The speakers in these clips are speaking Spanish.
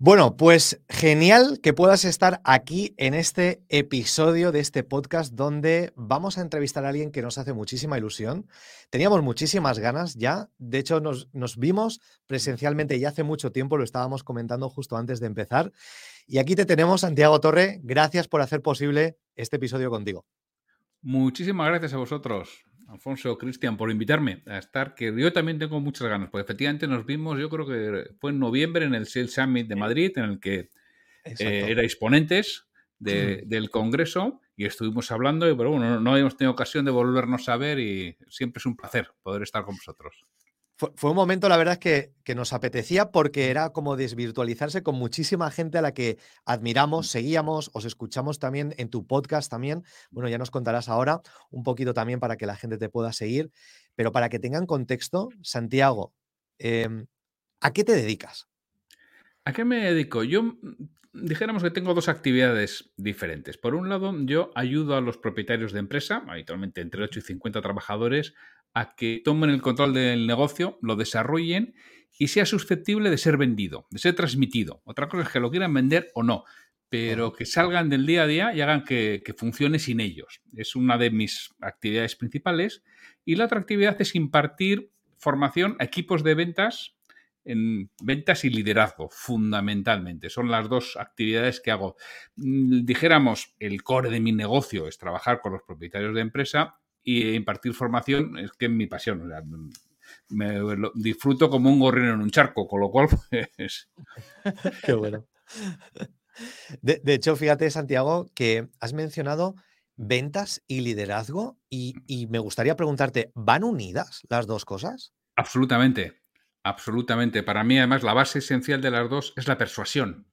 Bueno, pues genial que puedas estar aquí en este episodio de este podcast donde vamos a entrevistar a alguien que nos hace muchísima ilusión. Teníamos muchísimas ganas ya, de hecho nos, nos vimos presencialmente ya hace mucho tiempo, lo estábamos comentando justo antes de empezar. Y aquí te tenemos, Santiago Torre, gracias por hacer posible este episodio contigo. Muchísimas gracias a vosotros. Alfonso, Cristian, por invitarme a estar, que yo también tengo muchas ganas, porque efectivamente nos vimos, yo creo que fue en noviembre en el Sales Summit de Madrid, en el que eh, erais ponentes del Congreso y estuvimos hablando, pero bueno, no, habíamos tenido ocasión de volvernos a ver y siempre es un placer poder estar con vosotros. Fue, un momento, la verdad, que, que, nos apetecía porque era como desvirtualizarse con muchísima gente a la que admiramos, seguíamos, os escuchamos también en tu podcast también. Bueno, ya nos contarás ahora un poquito también para que la gente te pueda seguir, pero para que tengan contexto, Santiago, em, ¿a qué te dedicas? ¿A qué me dedico? Yo mm, dijéramos que tengo dos actividades diferentes. Por un lado, yo ayudo a los propietarios de empresa, habitualmente entre 8 y 50 trabajadores, a que tomen el control del negocio, lo desarrollen y sea susceptible de ser vendido, de ser transmitido. Otra cosa es que lo quieran vender o no, pero que salgan del día a día y hagan que, funcione sin ellos. Es una de mis actividades principales. Y la otra actividad es impartir formación a equipos de ventas en ventas y liderazgo, fundamentalmente. Son las dos actividades que hago. Mm, dijéramos, el core de mi negocio es trabajar con los propietarios de empresa y impartir formación es que es mi pasión. me disfruto como un gorrino en un charco, con lo cual, pues... Qué bueno. De, hecho, fíjate, Santiago, que has mencionado ventas y liderazgo y, y, me gustaría preguntarte, ¿van unidas las dos cosas? Absolutamente, absolutamente. Para mí, además, la base esencial de las dos es la persuasión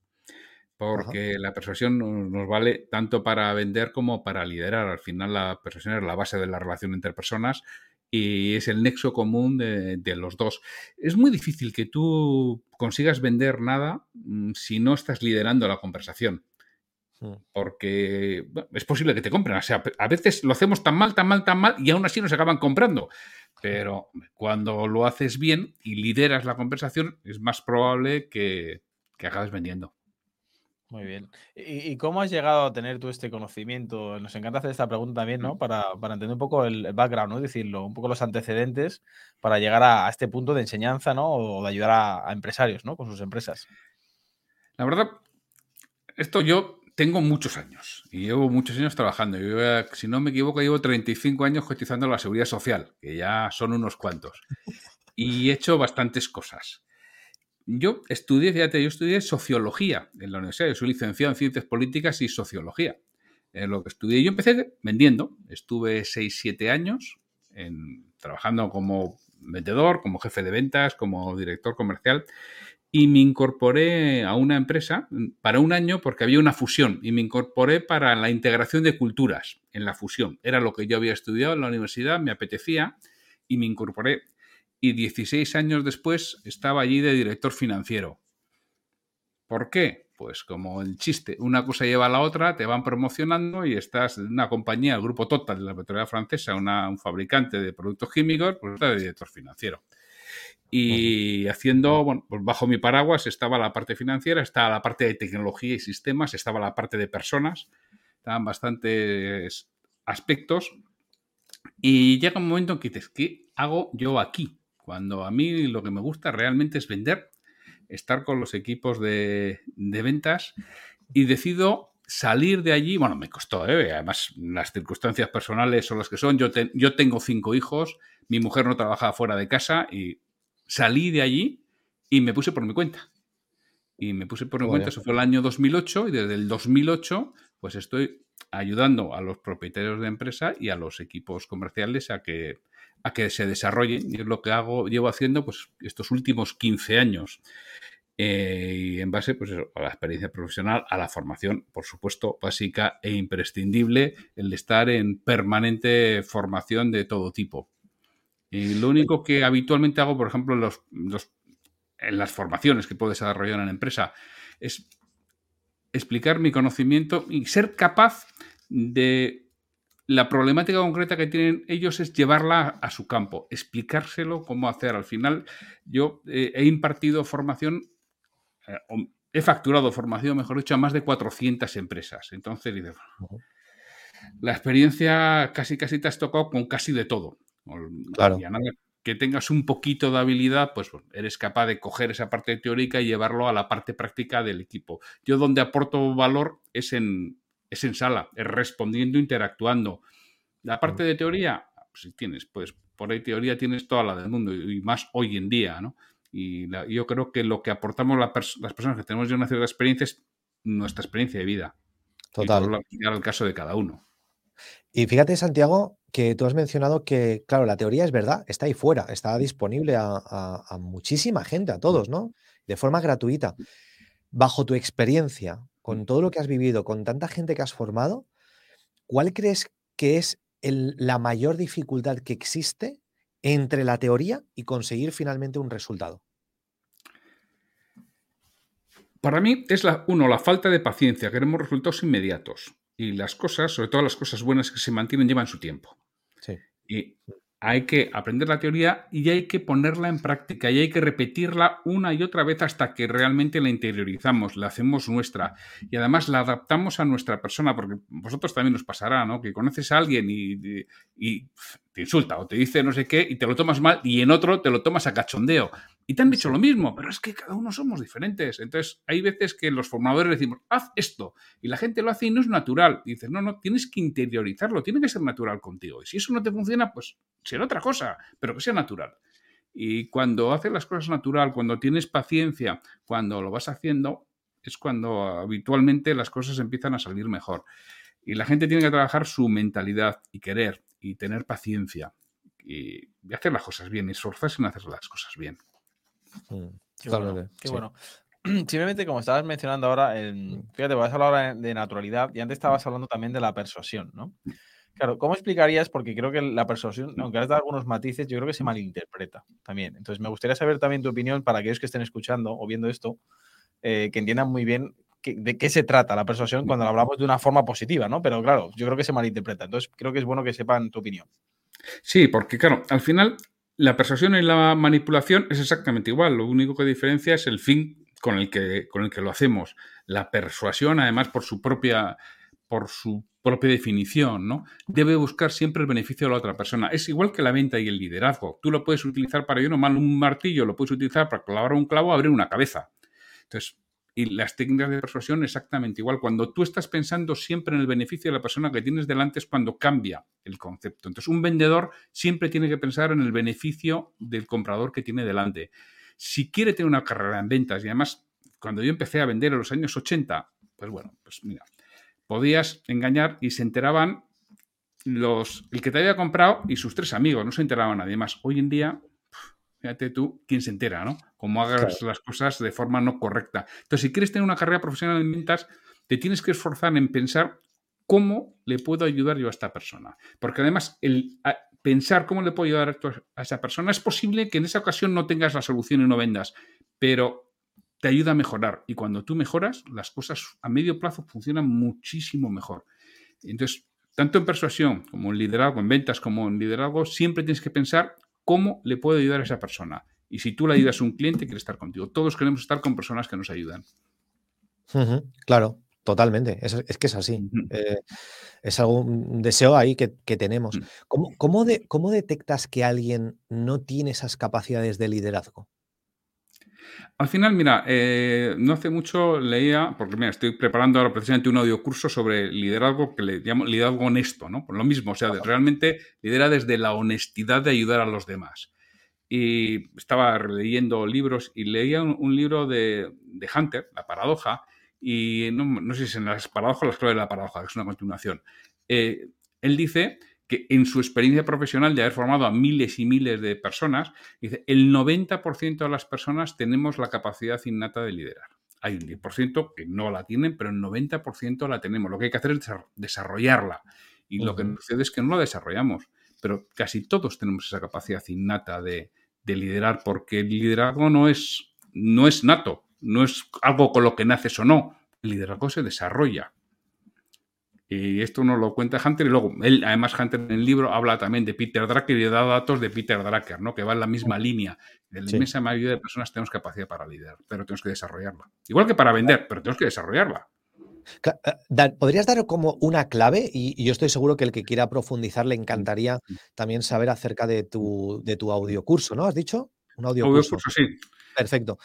porque la persuasión nos vale tanto para vender como para liderar. Al final la persuasión es la base de la relación entre personas y es el nexo común de, los dos. Es muy difícil que tú consigas vender nada mm, si no estás liderando la conversación. Porque es posible que te compren. O sea, a veces lo hacemos tan mal, tan mal, tan mal y aún así nos acaban comprando. Pero cuando lo haces bien y lideras la conversación, es más probable que, que acabes vendiendo. Muy bien. ¿Y, cómo has llegado a tener tú este conocimiento? Nos encanta hacer esta pregunta también, ¿no? Para, entender un poco el, background, ¿no? Decirlo, un poco los antecedentes para llegar a, este punto de enseñanza, ¿no? O de ayudar a, empresarios, ¿no? Con sus empresas. La verdad, esto yo tengo muchos años y llevo muchos años trabajando. Yo, si no me equivoco, llevo 35 años cotizando la seguridad social, que ya son unos cuantos. Y he hecho bastantes cosas. Yo estudié, fíjate, yo estudié sociología en la universidad. Yo soy licenciado en ciencias políticas y sociología. En lo que estudié, yo empecé vendiendo. Estuve 6-7 años trabajando como vendedor, como jefe de ventas, como director comercial. Y me incorporé a una empresa para un año porque había una fusión. Y me incorporé para la integración de culturas en la fusión. Era lo que yo había estudiado en la universidad, me apetecía y me incorporé y 16 años después estaba allí de director financiero. ¿Por qué? Pues como el chiste, una cosa lleva a la otra, te van promocionando y estás en una compañía, el grupo Total de la petrolera francesa, un fabricante de productos químicos, pues estás de director financiero. Y haciendo, bueno, pues bajo mi paraguas estaba la parte financiera, estaba la parte de tecnología y sistemas, estaba la parte de personas, estaban bastantes aspectos. Y llega un momento en que dices, ¿qué hago yo aquí? Cuando a mí lo que me gusta realmente es vender, estar con los equipos de, ventas y decido salir de allí, bueno, me costó, ¿eh? además las circunstancias personales son las que son, yo, yo tengo cinco hijos, mi mujer no trabajaba fuera de casa y salí de allí y me puse por mi cuenta. Y me puse por mi cuenta, eso fue el año 2008 y desde el 2008 pues estoy ayudando a los propietarios de empresa y a los equipos comerciales a que a que se desarrollen. Y es lo que hago, llevo haciendo pues, estos últimos 15 años. Eh, y en base pues, a la experiencia profesional, a la formación, por supuesto, básica e imprescindible, el estar en permanente formación de todo tipo. Y lo único que habitualmente hago, por ejemplo, en, los, en las formaciones que puedo desarrollar en la empresa, es explicar mi conocimiento y ser capaz de la problemática concreta que tienen ellos es llevarla a su campo, explicárselo cómo hacer. Al final, yo eh, he impartido formación, eh, he facturado formación, mejor dicho, a más de 400 empresas. Entonces, la experiencia casi casi te has tocado con casi de todo. Claro. que tengas un poquito de habilidad, pues eres capaz de coger esa parte teórica y llevarlo a la parte práctica del equipo. Yo donde aporto valor es en, es en sala, es respondiendo, interactuando. La parte de teoría, pues si tienes, pues por ahí teoría tienes toda la del mundo y más hoy en día, ¿no? Y yo creo que lo que aportamos las personas que tenemos ya una cierta experiencia es nuestra experiencia de vida. Total. Y el caso de cada uno. Y fíjate, Santiago, que tú has mencionado que, claro, la teoría es verdad, está ahí fuera, está disponible a, muchísima gente, a todos, ¿no? De forma gratuita. Bajo tu experiencia, con todo lo que has vivido, con tanta gente que has formado, ¿cuál crees que es la mayor dificultad que existe entre la teoría y conseguir finalmente un resultado? Para mí es la, uno, la falta de paciencia. Queremos resultados inmediatos. Y las cosas, sobre todo las cosas buenas que se mantienen, llevan su tiempo. Sí. Y hay que aprender la teoría y hay que ponerla en práctica y hay que repetirla una y otra vez hasta que realmente la interiorizamos, la hacemos nuestra y además la adaptamos a nuestra persona, porque vosotros también nos pasará, ¿no? Que conoces a alguien y, y te insulta o te dice no sé qué y te lo tomas mal y en otro te lo tomas a cachondeo. Y te han dicho lo mismo, pero es que cada uno somos diferentes. Entonces, hay veces que los formadores decimos, haz esto, y la gente lo hace y no es natural. Y dices, no, no, tienes que interiorizarlo, tiene que ser natural contigo. Y si eso no te funciona, pues será otra cosa, pero que sea natural. Y cuando haces las cosas natural, cuando tienes paciencia, cuando lo vas haciendo, es cuando habitualmente las cosas empiezan a salir mejor. Y la gente tiene que trabajar su mentalidad y querer y tener paciencia y, hacer las cosas bien y esforzarse en hacer las cosas bien. Mm, qué bueno. Simplemente como estabas mencionando ahora, fíjate, vas a hablar ahora de naturalidad y antes estabas hablando también de la persuasión, ¿no? Claro, ¿cómo explicarías? Porque creo que la persuasión, aunque has dado algunos matices, yo creo que se malinterpreta también. Entonces, me gustaría saber también tu opinión para aquellos que estén escuchando o viendo esto, eh, que entiendan muy bien de qué se trata la persuasión cuando hablamos de una forma positiva, ¿no? Pero claro, yo creo que se malinterpreta. Entonces, creo que es bueno que sepan tu opinión. Sí, porque claro, al final la persuasión y la manipulación es exactamente igual. Lo único que diferencia es el fin con el que, con el que lo hacemos. La persuasión, además, por su propia, por su propia definición, ¿no? Debe buscar siempre el beneficio de la otra persona. Es igual que la venta y el liderazgo. Tú lo puedes utilizar para, yo no mal, un martillo, lo puedes utilizar para clavar un clavo o abrir una cabeza. Entonces, y las técnicas de persuasión exactamente igual. Cuando tú estás pensando siempre en el beneficio de la persona que tienes delante es cuando cambia el concepto. Entonces, un vendedor siempre tiene que pensar en el beneficio del comprador que tiene delante. Si quiere tener una carrera en ventas, y además, cuando yo empecé a vender en los años 80, pues bueno, pues mira, podías engañar y se enteraban los, el que te había comprado y sus tres amigos, no se enteraba nadie más. Hoy en día Fíjate tú quién se entera, ¿no? Cómo hagas las cosas de forma no correcta. Entonces, si quieres tener una carrera profesional en ventas, te tienes que esforzar en pensar cómo le puedo ayudar yo a esta persona. Porque además, el pensar cómo le puedo ayudar a esa persona, es posible que en esa ocasión no tengas la solución y no vendas, pero te ayuda a mejorar. Y cuando tú mejoras, las cosas a medio plazo funcionan muchísimo mejor. Entonces, tanto en persuasión como en liderazgo, en ventas como en liderazgo, siempre tienes que pensar cómo le puedo ayudar a esa persona. Y si tú le ayudas a un cliente, quiere estar contigo. Todos queremos estar con personas que nos ayudan. claro, totalmente. Es, que es así. Eh, es algún deseo ahí que, tenemos. Mm. ¿Cómo, ¿Cómo detectas que alguien no tiene esas capacidades de liderazgo? Al final, mira, eh, no hace mucho leía, porque mira, estoy preparando ahora precisamente un audio curso sobre liderazgo que le llamo liderazgo honesto, ¿no? Por lo mismo, o sea, realmente lidera desde la honestidad de ayudar a los demás. Y estaba leyendo libros y leía un, libro de, Hunter, La paradoja, y no, sé si es en las paradojas o las claves de la paradoja, que es una continuación. Eh, él dice que en su experiencia profesional de haber formado a miles y miles de personas, dice, el 90% de las personas tenemos la capacidad innata de liderar. Hay un 10% que no la tienen, pero el 90% la tenemos. Lo que hay que hacer es desarrollarla. Y lo que sucede es que no la desarrollamos, pero casi todos tenemos esa capacidad innata de, liderar, porque el liderazgo no es, no es nato, no es algo con lo que naces o no. El liderazgo se desarrolla. Y esto nos lo cuenta Hunter y luego, él, además Hunter en el libro habla también de Peter Drucker y da datos de Peter Drucker, ¿no? que va en la misma línea. En la inmensa mayoría de personas tenemos capacidad para liderar, pero tenemos que desarrollarla. Igual que para vender, pero tenemos que desarrollarla. Eh, ¿Podrías dar como una clave? Y, yo estoy seguro que el que quiera profundizar le encantaría también saber acerca de tu, de tu audiocurso, ¿no? ¿Has dicho? Un audiocurso. curso, sí. Perfecto.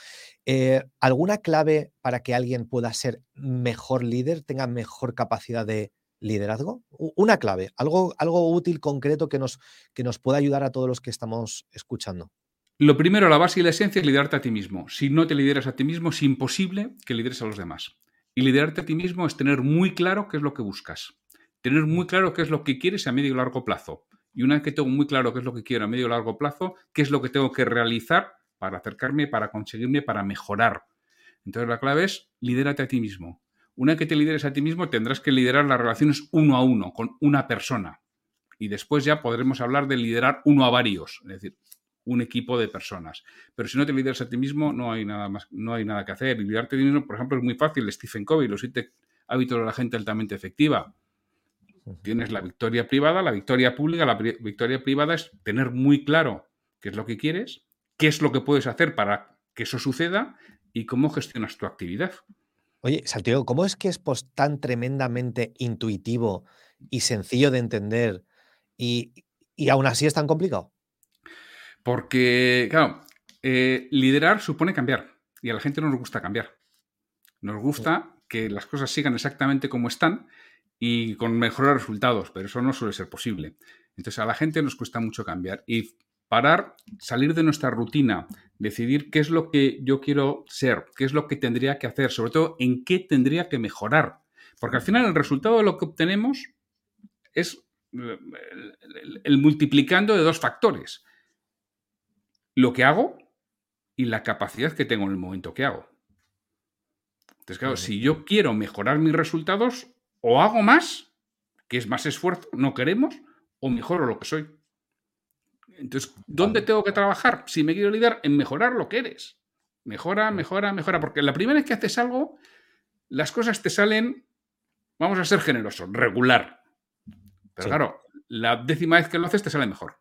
Eh, ¿Alguna clave para que alguien pueda ser mejor líder, tenga mejor capacidad de liderazgo? Una clave, algo, algo útil, concreto que nos, que nos pueda ayudar a todos los que estamos escuchando. Lo primero, la base y la esencia es liderarte a ti mismo. Si no te lideras a ti mismo, es imposible que lideres a los demás. Y liderarte a ti mismo es tener muy claro qué es lo que buscas. Tener muy claro qué es lo que quieres a medio y largo plazo. Y una vez que tengo muy claro qué es lo que quiero a medio y largo plazo, qué es lo que tengo que realizar para acercarme, para conseguirme, para mejorar. Entonces la clave es lidérate a ti mismo. Una vez que te lideres a ti mismo, tendrás que liderar las relaciones uno a uno, con una persona. Y después ya podremos hablar de liderar uno a varios, es decir, un equipo de personas. Pero si no te lideras a ti mismo, no hay nada más, no hay nada que hacer. Liderarte a ti mismo, por ejemplo, es muy fácil. Stephen Covey, los siete hábitos de la gente altamente efectiva. Tienes la victoria privada, la victoria pública. La victoria privada es tener muy claro qué es lo que quieres, qué es lo que puedes hacer para que eso suceda y cómo gestionas tu actividad. Oye, Santiago, ¿cómo es que es pues, tan tremendamente intuitivo y sencillo de entender y, aún así es tan complicado? Porque, claro, eh, liderar supone cambiar y a la gente no nos gusta cambiar. Nos gusta que las cosas sigan exactamente como están y con mejores resultados, pero eso no suele ser posible. Entonces a la gente nos cuesta mucho cambiar y parar, salir de nuestra rutina, decidir qué es lo que yo quiero ser, qué es lo que tendría que hacer, sobre todo en qué tendría que mejorar. Porque al final el resultado de lo que obtenemos es el, multiplicando de dos factores. Lo que hago y la capacidad que tengo en el momento que hago. Entonces, claro, si yo quiero mejorar mis resultados, o hago más, que es más esfuerzo, no queremos, o mejoro lo que soy. Entonces, ¿dónde tengo que trabajar? Si me quiero liderar, en mejorar lo que eres. Mejora, mejora, mejora. Porque la primera vez que haces algo, las cosas te salen, vamos a ser generosos, regular. Pero claro, la décima vez que lo haces te sale mejor.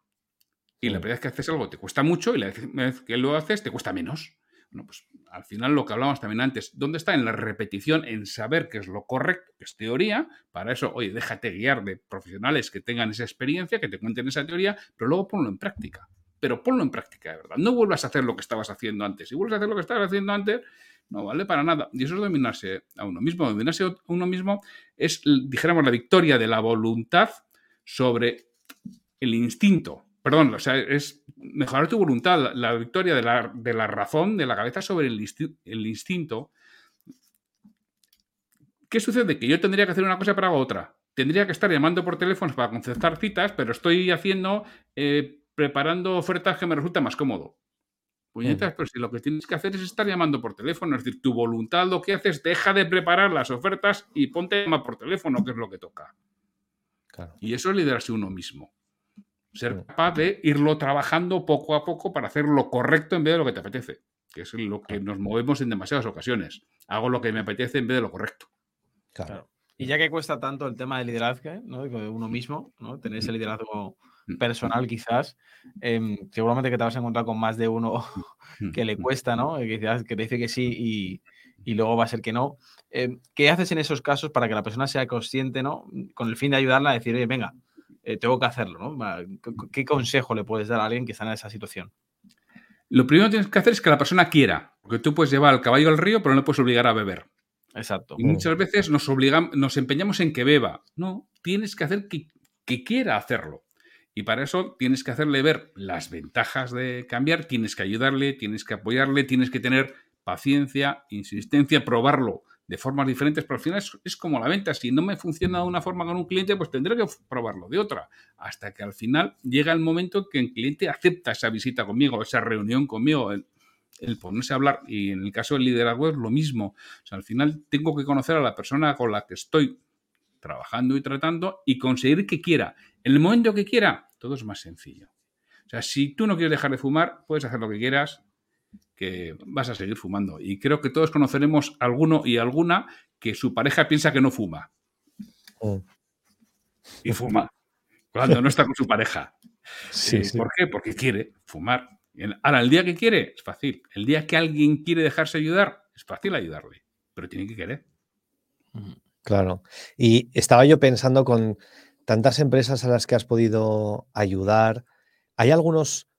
Y la primera vez que haces algo te cuesta mucho y la décima vez que lo haces te cuesta menos. Bueno, pues al final lo que hablábamos también antes, ¿dónde está? En la repetición, en saber qué es lo correcto, que es teoría. Para eso, oye, déjate guiar de profesionales que tengan esa experiencia, que te cuenten esa teoría, pero luego ponlo en práctica. Pero ponlo en práctica, de verdad. No vuelvas a hacer lo que estabas haciendo antes. Si vuelves a hacer lo que estabas haciendo antes, no vale para nada. Y eso es dominarse a uno mismo. Dominarse a uno mismo es, dijéramos, la victoria de la voluntad sobre el instinto perdón, o sea, es mejorar tu voluntad, la, victoria de la, razón, de la cabeza sobre el, instinto. ¿Qué sucede? Que yo tendría que hacer una cosa para otra. Tendría que estar llamando por teléfono para concertar citas, pero estoy haciendo, eh, preparando ofertas que me resulta más cómodo. Puñetas, pero si lo que tienes que hacer es estar llamando por teléfono, es decir, tu voluntad lo que haces, deja de preparar las ofertas y ponte a llamar por teléfono, que es lo que toca. Y eso es liderarse uno mismo. Ser capaz de irlo trabajando poco a poco para hacer lo correcto en vez de lo que te apetece, que es lo que nos movemos en demasiadas ocasiones. Hago lo que me apetece en vez de lo correcto. Claro. Y ya que cuesta tanto el tema del liderazgo, ¿no? de uno mismo, ¿no? tener ese liderazgo mm. personal quizás, em, seguramente que te vas a encontrar con más de uno mm. que le cuesta, ¿no? Que, que te dice que sí y, luego va a ser que no. Em, ¿Qué haces en esos casos para que la persona sea consciente, ¿no? Con el fin de ayudarla a decir, oye, venga, eh, tengo que hacerlo, ¿no? ¿Qué, consejo le puedes dar a alguien que está en esa situación? Lo primero que tienes que hacer es que la persona quiera, porque tú puedes llevar al caballo al río, pero no le puedes obligar a beber. Exacto. Y muchas veces nos obligamos, nos empeñamos en que beba. No, tienes que hacer que, que quiera hacerlo. Y para eso tienes que hacerle ver las ventajas de cambiar, tienes que ayudarle, tienes que apoyarle, tienes que tener paciencia, insistencia, probarlo de formas diferentes, pero al final es, como la venta. Si no me funciona de una forma con un cliente, pues tendré que probarlo de otra. Hasta que al final llega el momento que el cliente acepta esa visita conmigo, esa reunión conmigo, el, ponerse a hablar. Y en el caso del liderazgo es lo mismo. O sea, al final tengo que conocer a la persona con la que estoy trabajando y tratando y conseguir que quiera. En el momento que quiera, todo es más sencillo. O sea, si tú no quieres dejar de fumar, puedes hacer lo que quieras, que vas a seguir fumando. Y creo que todos conoceremos alguno y alguna que su pareja piensa que no fuma. Mm. Y fuma. Cuando no está con su pareja. Eh, ¿Por qué? Porque quiere fumar. Ahora, el día que quiere, es fácil. El día que alguien quiere dejarse ayudar, es fácil ayudarle. Pero tiene que querer. Claro. Y estaba yo pensando con tantas empresas a las que has podido ayudar, ¿hay algunos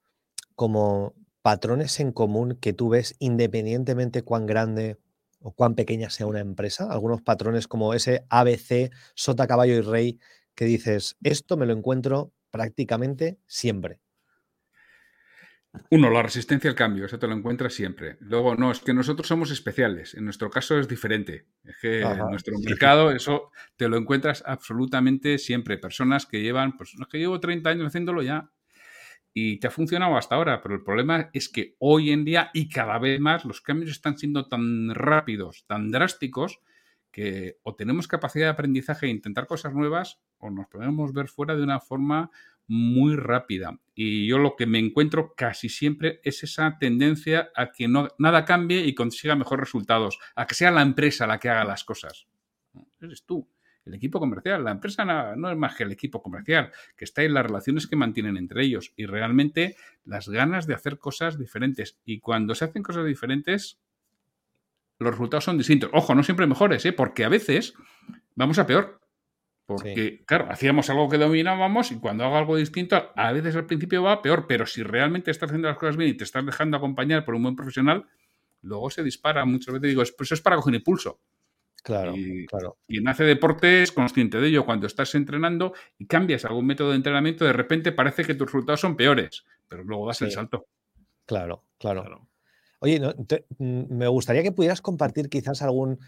como patrones en común que tú ves independientemente cuán grande o cuán pequeña sea una empresa? Algunos patrones como ese ABC, sota, caballo y rey, que dices, esto me lo encuentro prácticamente siempre. Uno, la resistencia al cambio, eso te lo encuentras siempre. Luego, no, es que nosotros somos especiales. En nuestro caso es diferente. Es que en nuestro mercado eso te lo encuentras absolutamente siempre. Personas que llevan, pues no es que llevo 30 años haciéndolo ya y te ha funcionado hasta ahora, pero el problema es que hoy en día y cada vez más los cambios están siendo tan rápidos, tan drásticos, que o tenemos capacidad de aprendizaje e intentar cosas nuevas o nos podemos ver fuera de una forma muy rápida. Y yo lo que me encuentro casi siempre es esa tendencia a que no, nada cambie y consiga mejores resultados, a que sea la empresa la que haga las cosas. Eres tú, el equipo comercial. La empresa no, es más que el equipo comercial, que está en las relaciones que mantienen entre ellos y realmente las ganas de hacer cosas diferentes. Y cuando se hacen cosas diferentes, los resultados son distintos. Ojo, no siempre mejores, ¿eh? porque a veces vamos a peor. Porque, claro, hacíamos algo que dominábamos y cuando hago algo distinto, a veces al principio va peor, pero si realmente estás haciendo las cosas bien y te estás dejando acompañar por un buen profesional, luego se dispara. Muchas veces digo, pues es para coger impulso. Claro, y, claro. Quien hace deporte es consciente de ello. Cuando estás entrenando y cambias algún método de entrenamiento, de repente parece que tus resultados son peores, pero luego das el salto. Claro, claro. Oye, mm, me gustaría que pudieras compartir quizás algún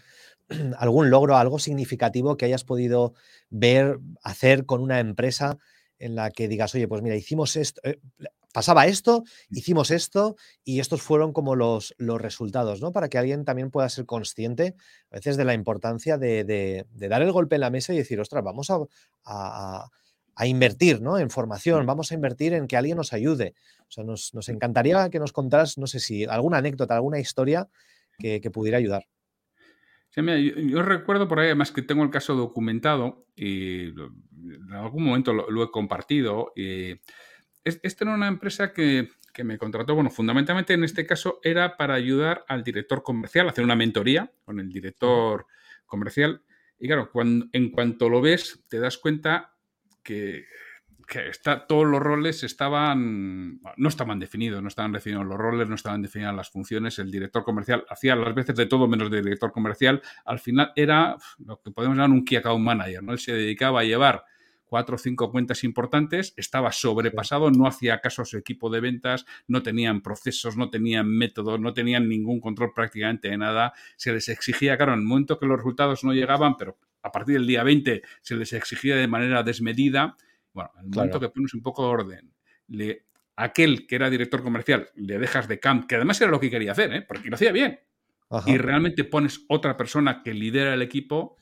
algún logro, algo significativo que hayas podido ver, hacer con una empresa en la que digas, oye, pues mira, hicimos esto, eh, pasaba esto, hicimos esto y estos fueron como los, los resultados, ¿no? Para que alguien también pueda ser consciente a veces de la importancia de, dar el golpe en la mesa y decir, ostras, vamos a, invertir ¿no? en formación, vamos a invertir en que alguien nos ayude. O sea, nos, mm. encantaría que nos contaras, no sé si alguna anécdota, alguna historia que pudiera ayudar yo, recuerdo por ahí, además que tengo el caso documentado y en algún momento lo, he compartido. Y esta era una empresa que, me contrató, bueno, fundamentalmente en este caso era para ayudar al director comercial, hacer una mentoría con el director comercial. Y claro, cuando, en cuanto lo ves, te das cuenta que que está, todos los roles estaban, no estaban definidos, no estaban definidos los roles, no estaban definidas las funciones, el director comercial hacía las veces de todo menos de director comercial, al final era lo que podemos llamar un key account manager, ¿no? Él se dedicaba a llevar cuatro o cinco cuentas importantes, estaba sobrepasado, no hacía caso a su equipo de ventas, no tenían procesos, no tenían métodos, no tenían ningún control prácticamente de nada, se les exigía, claro, en el momento que los resultados no llegaban, pero a partir del día 20 se les exigía de manera desmedida, bueno, al momento que pones un poco de orden, le, aquel que era director comercial le dejas de camp, que además era lo que quería hacer, ¿eh? porque lo hacía bien, y realmente pones otra persona que lidera el equipo,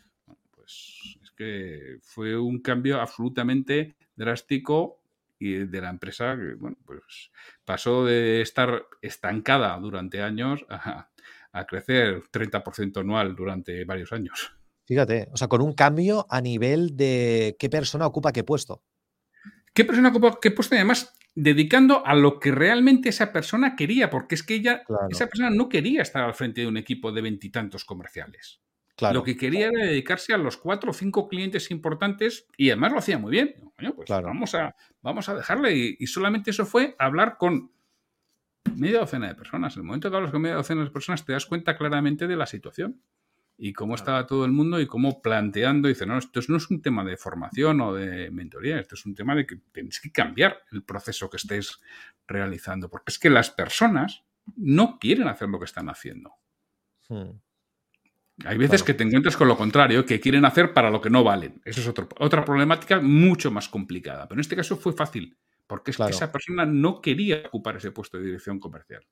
pues es que fue un cambio absolutamente drástico y de la empresa que, bueno, pues pasó de estar estancada durante años a, a crecer 30% anual durante varios años. Fíjate, o sea, con un cambio a nivel de qué persona ocupa qué puesto. ¿Qué persona que puesto además dedicando a lo que realmente esa persona quería? Porque es que ella, esa persona no quería estar al frente de un equipo de veintitantos comerciales. Lo que quería era dedicarse a los cuatro o cinco clientes importantes y además lo hacía muy bien. pues vamos, a, vamos a dejarle. Y, solamente eso fue hablar con media docena de personas. En el momento que hablas con media docena de personas te das cuenta claramente de la situación y cómo estaba todo el mundo y cómo planteando, dice, no, esto no es un tema de formación o de mentoría, esto es un tema de que tenéis que cambiar el proceso que estéis realizando, porque es que las personas no quieren hacer lo que están haciendo. Hmm. Hay veces que te encuentras con lo contrario, que quieren hacer para lo que no valen. Eso es otra problemática mucho más complicada. Pero en este caso fue fácil, porque es que esa persona no quería ocupar ese puesto de dirección comercial.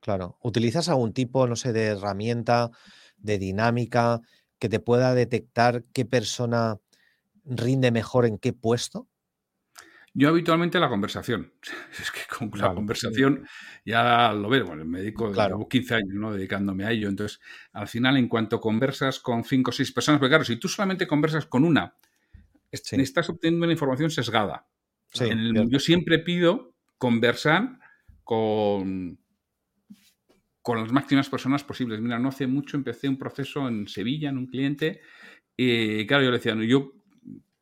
Claro. ¿Utilizas algún tipo, no sé, de herramienta? De dinámica, que te pueda detectar qué persona rinde mejor en qué puesto? Yo habitualmente la conversación. Es que con la conversación ya lo veo. Bueno, me dedico, llevo 15 años ¿no? dedicándome a ello. Entonces, al final, en cuanto conversas con 5 o 6 personas, porque claro, si tú solamente conversas con una, estás obteniendo una información sesgada. yo siempre pido conversar con, con las máximas personas posibles. Mira, no hace mucho empecé un proceso en Sevilla, en un cliente. Y claro, yo le decía, yo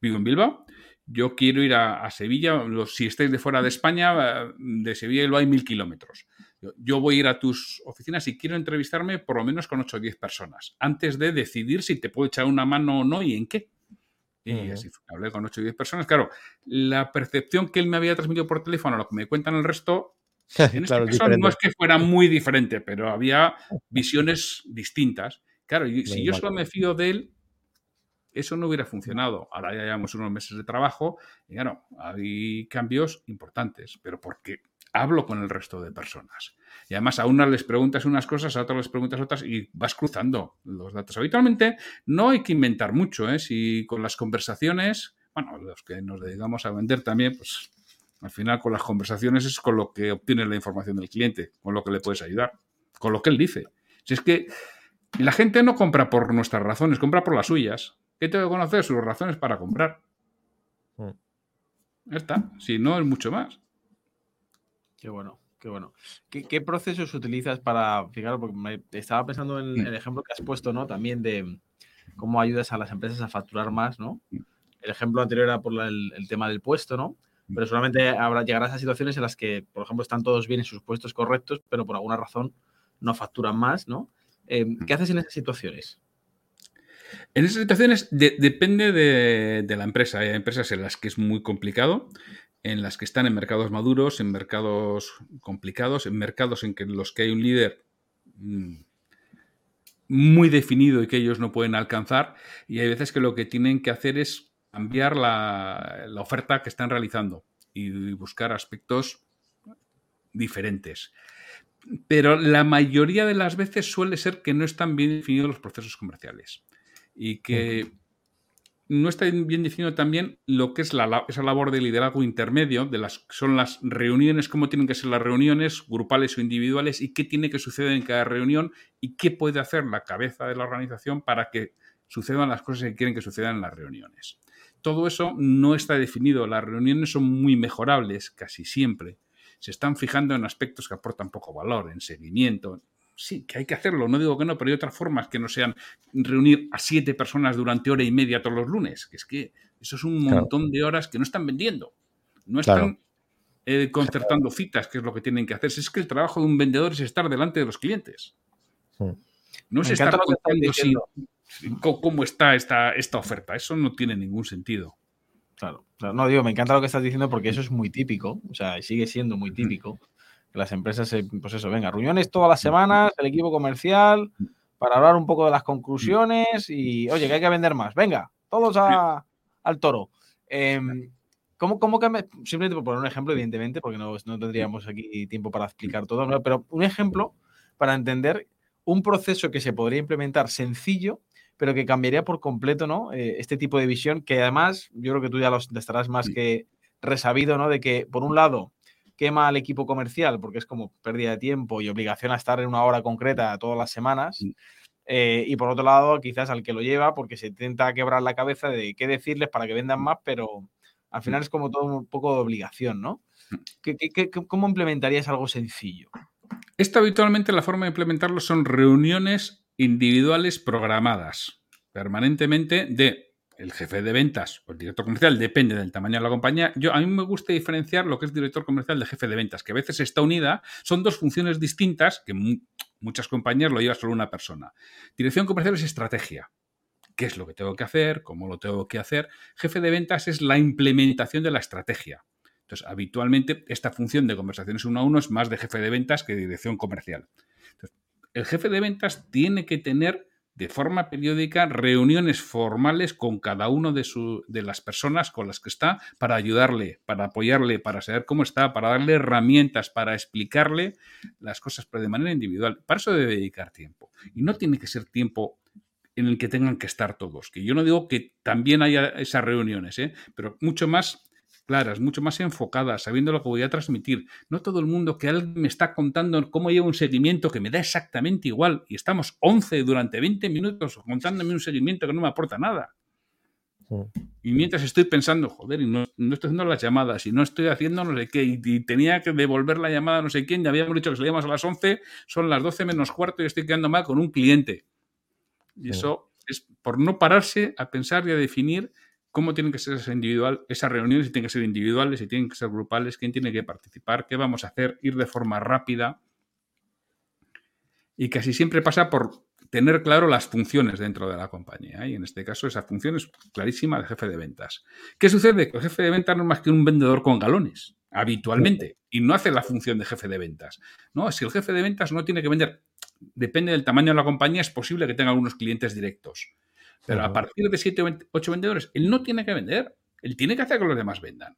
vivo en Bilbao, yo quiero ir a, Sevilla, si estáis de fuera de España, de Sevilla lo hay mil kilómetros. Yo voy a ir a tus oficinas y quiero entrevistarme por lo menos con 8 o 10 personas, antes de decidir si te puedo echar una mano o no y en qué. Y así hablé con 8 o 10 personas. Claro, la percepción que él me había transmitido por teléfono, lo que me cuentan el resto, en este caso no es que fuera muy diferente, pero había visiones distintas. Claro, y, si yo solo me fío de él, eso no hubiera funcionado. Ahora ya llevamos unos meses de trabajo y claro, hay cambios importantes, pero porque hablo con el resto de personas. Y además a unas les preguntas unas cosas, a otras les preguntas otras y vas cruzando los datos. Habitualmente no hay que inventar mucho, ¿eh? Si con las conversaciones, bueno, los que nos dedicamos a vender también, pues al final con las conversaciones es con lo que obtienes la información del cliente, con lo que le puedes ayudar, con lo que él dice. Si es que la gente no compra por nuestras razones, compra por las suyas. ¿Qué tengo que conocer? Sus razones para comprar. Mm. Ya está. Si no, es mucho más. Qué bueno, qué bueno. ¿Qué, procesos utilizas para, fijaros, porque me estaba pensando en mm. el ejemplo que has puesto, ¿no? También de cómo ayudas a las empresas a facturar más, ¿no? Mm. El ejemplo anterior era por el, tema del puesto, ¿no? Pero solamente habrá, llegarás a situaciones en las que, por ejemplo, están todos bien en sus puestos correctos, pero por alguna razón no facturan más, ¿no? Em, ¿Qué haces en esas situaciones? En esas situaciones depende de, de, la empresa. Hay empresas en las que es muy complicado en las que están en mercados maduros, en mercados complicados, en mercados en que los que hay un líder mm, muy definido y que ellos no pueden alcanzar, y hay veces que lo que tienen que hacer es cambiar la, oferta que están realizando y buscar aspectos diferentes. Pero la mayoría de las veces suele ser que no están bien definidos los procesos comerciales y que no está bien definido también lo que es la, esa labor de liderazgo intermedio, de las son las reuniones, cómo tienen que ser las reuniones, grupales o individuales, y qué tiene que suceder en cada reunión y qué puede hacer la cabeza de la organización para que sucedan las cosas que quieren que sucedan en las reuniones. Todo eso no está definido. Las reuniones son muy mejorables casi siempre. Se están fijando en aspectos que aportan poco valor, en seguimiento, sí, que hay que hacerlo, no digo que no, pero hay otras formas que no sean reunir a siete personas durante hora y media todos los lunes, que es que eso es un montón de horas que no están vendiendo, no están eh, concertando citas, que es lo que tienen que hacer. Es que el trabajo de un vendedor es estar delante de los clientes. No es estar contando cómo está esta, esta oferta, eso no tiene ningún sentido. Claro, no digo, me encanta lo que estás diciendo porque eso es muy típico, o sea, sigue siendo muy típico las empresas, pues eso, venga, reuniones todas las semanas, el equipo comercial, para hablar un poco de las conclusiones y, oye, que hay que vender más. Venga, todos al toro. Em, ¿cómo, ¿cómo, que simplemente por poner un ejemplo, evidentemente, porque no, no tendríamos aquí tiempo para explicar todo, pero un ejemplo para entender un proceso que se podría implementar sencillo, pero que cambiaría por completo, ¿no? Eh, este tipo de visión, que además, yo creo que tú ya lo estarás más que resabido, ¿no? De que, por un lado, quema al equipo comercial porque es como pérdida de tiempo y obligación a estar en una hora concreta todas las semanas. Eh, y por otro lado, quizás al que lo lleva porque se intenta quebrar la cabeza de qué decirles para que vendan más, pero al final es como todo un poco de obligación, ¿no? cómo implementarías algo sencillo? Esto habitualmente la forma de implementarlo son reuniones individuales programadas permanentemente de el jefe de ventas o el director comercial depende del tamaño de la compañía. Yo a mí me gusta diferenciar lo que es director comercial de jefe de ventas, que a veces está unida, son dos funciones distintas que muchas compañías lo lleva solo una persona. Dirección comercial es estrategia. ¿Qué es lo que tengo que hacer? ¿Cómo lo tengo que hacer? Jefe de ventas es la implementación de la estrategia. Entonces, habitualmente esta función de conversaciones uno a uno es más de jefe de ventas que de dirección comercial. Entonces, el jefe de ventas tiene que tener de forma periódica reuniones formales con cada uno de, de, las personas con las que está para ayudarle, para apoyarle, para saber cómo está, para darle herramientas, para explicarle las cosas, pero de manera individual. Para eso debe dedicar tiempo. Y no tiene que ser tiempo en el que tengan que estar todos. Que yo no digo que también haya esas reuniones, ¿eh? pero mucho más claras, mucho más enfocadas, sabiendo lo que voy a transmitir. No todo el mundo que alguien me está contando cómo lleva un seguimiento que me da exactamente igual y estamos 11 durante 20 minutos contándome un seguimiento que no me aporta nada. Y mientras estoy pensando, joder, y no, estoy haciendo las llamadas y no estoy haciendo no sé qué, y, tenía que devolver la llamada a no sé quién, ya habíamos dicho que salíamos a las 11, son las 12 menos cuarto y estoy quedando mal con un cliente. Y eso es por no pararse a pensar y a definir cómo tienen que ser esas, individual, reuniones, si tienen que ser individuales, si tienen que ser grupales, quién tiene que participar, qué vamos a hacer, ir de forma rápida. Y casi siempre pasa por tener claro las funciones dentro de la compañía. Y en este caso, esa función es clarísima del jefe de ventas. ¿Qué sucede? Que el jefe de ventas no es más que un vendedor con galones, habitualmente, y no hace la función de jefe de ventas. ¿no? Si el jefe de ventas no tiene que vender, depende del tamaño de la compañía, es posible que tenga algunos clientes directos. Pero a partir de 7 o 8 vendedores, él no tiene que vender. Él tiene que hacer que los demás vendan.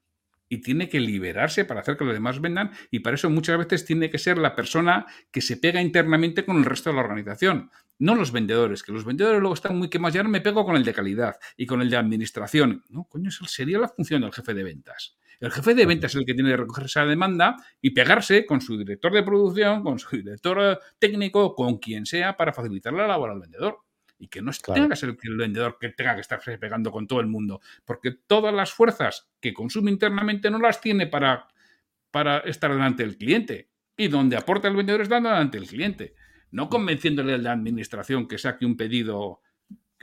Y tiene que liberarse para hacer que los demás vendan. Y para eso muchas veces tiene que ser la persona que se pega internamente con el resto de la organización. No los vendedores, que los vendedores luego están muy quemados. Ya no me pego con el de calidad y con el de administración. No, coño, esa sería la función del jefe de ventas. El jefe de ventas es el que tiene que recoger esa demanda y pegarse con su director de producción, con su director técnico, con quien sea, para facilitar la labor al vendedor y que no tenga que ser el vendedor que tenga que estarse pegando con todo el mundo, porque todas las fuerzas que consume internamente no las tiene para, para estar delante del cliente. Y donde aporta el vendedor es dando delante del cliente, no convenciéndole a la administración que saque un pedido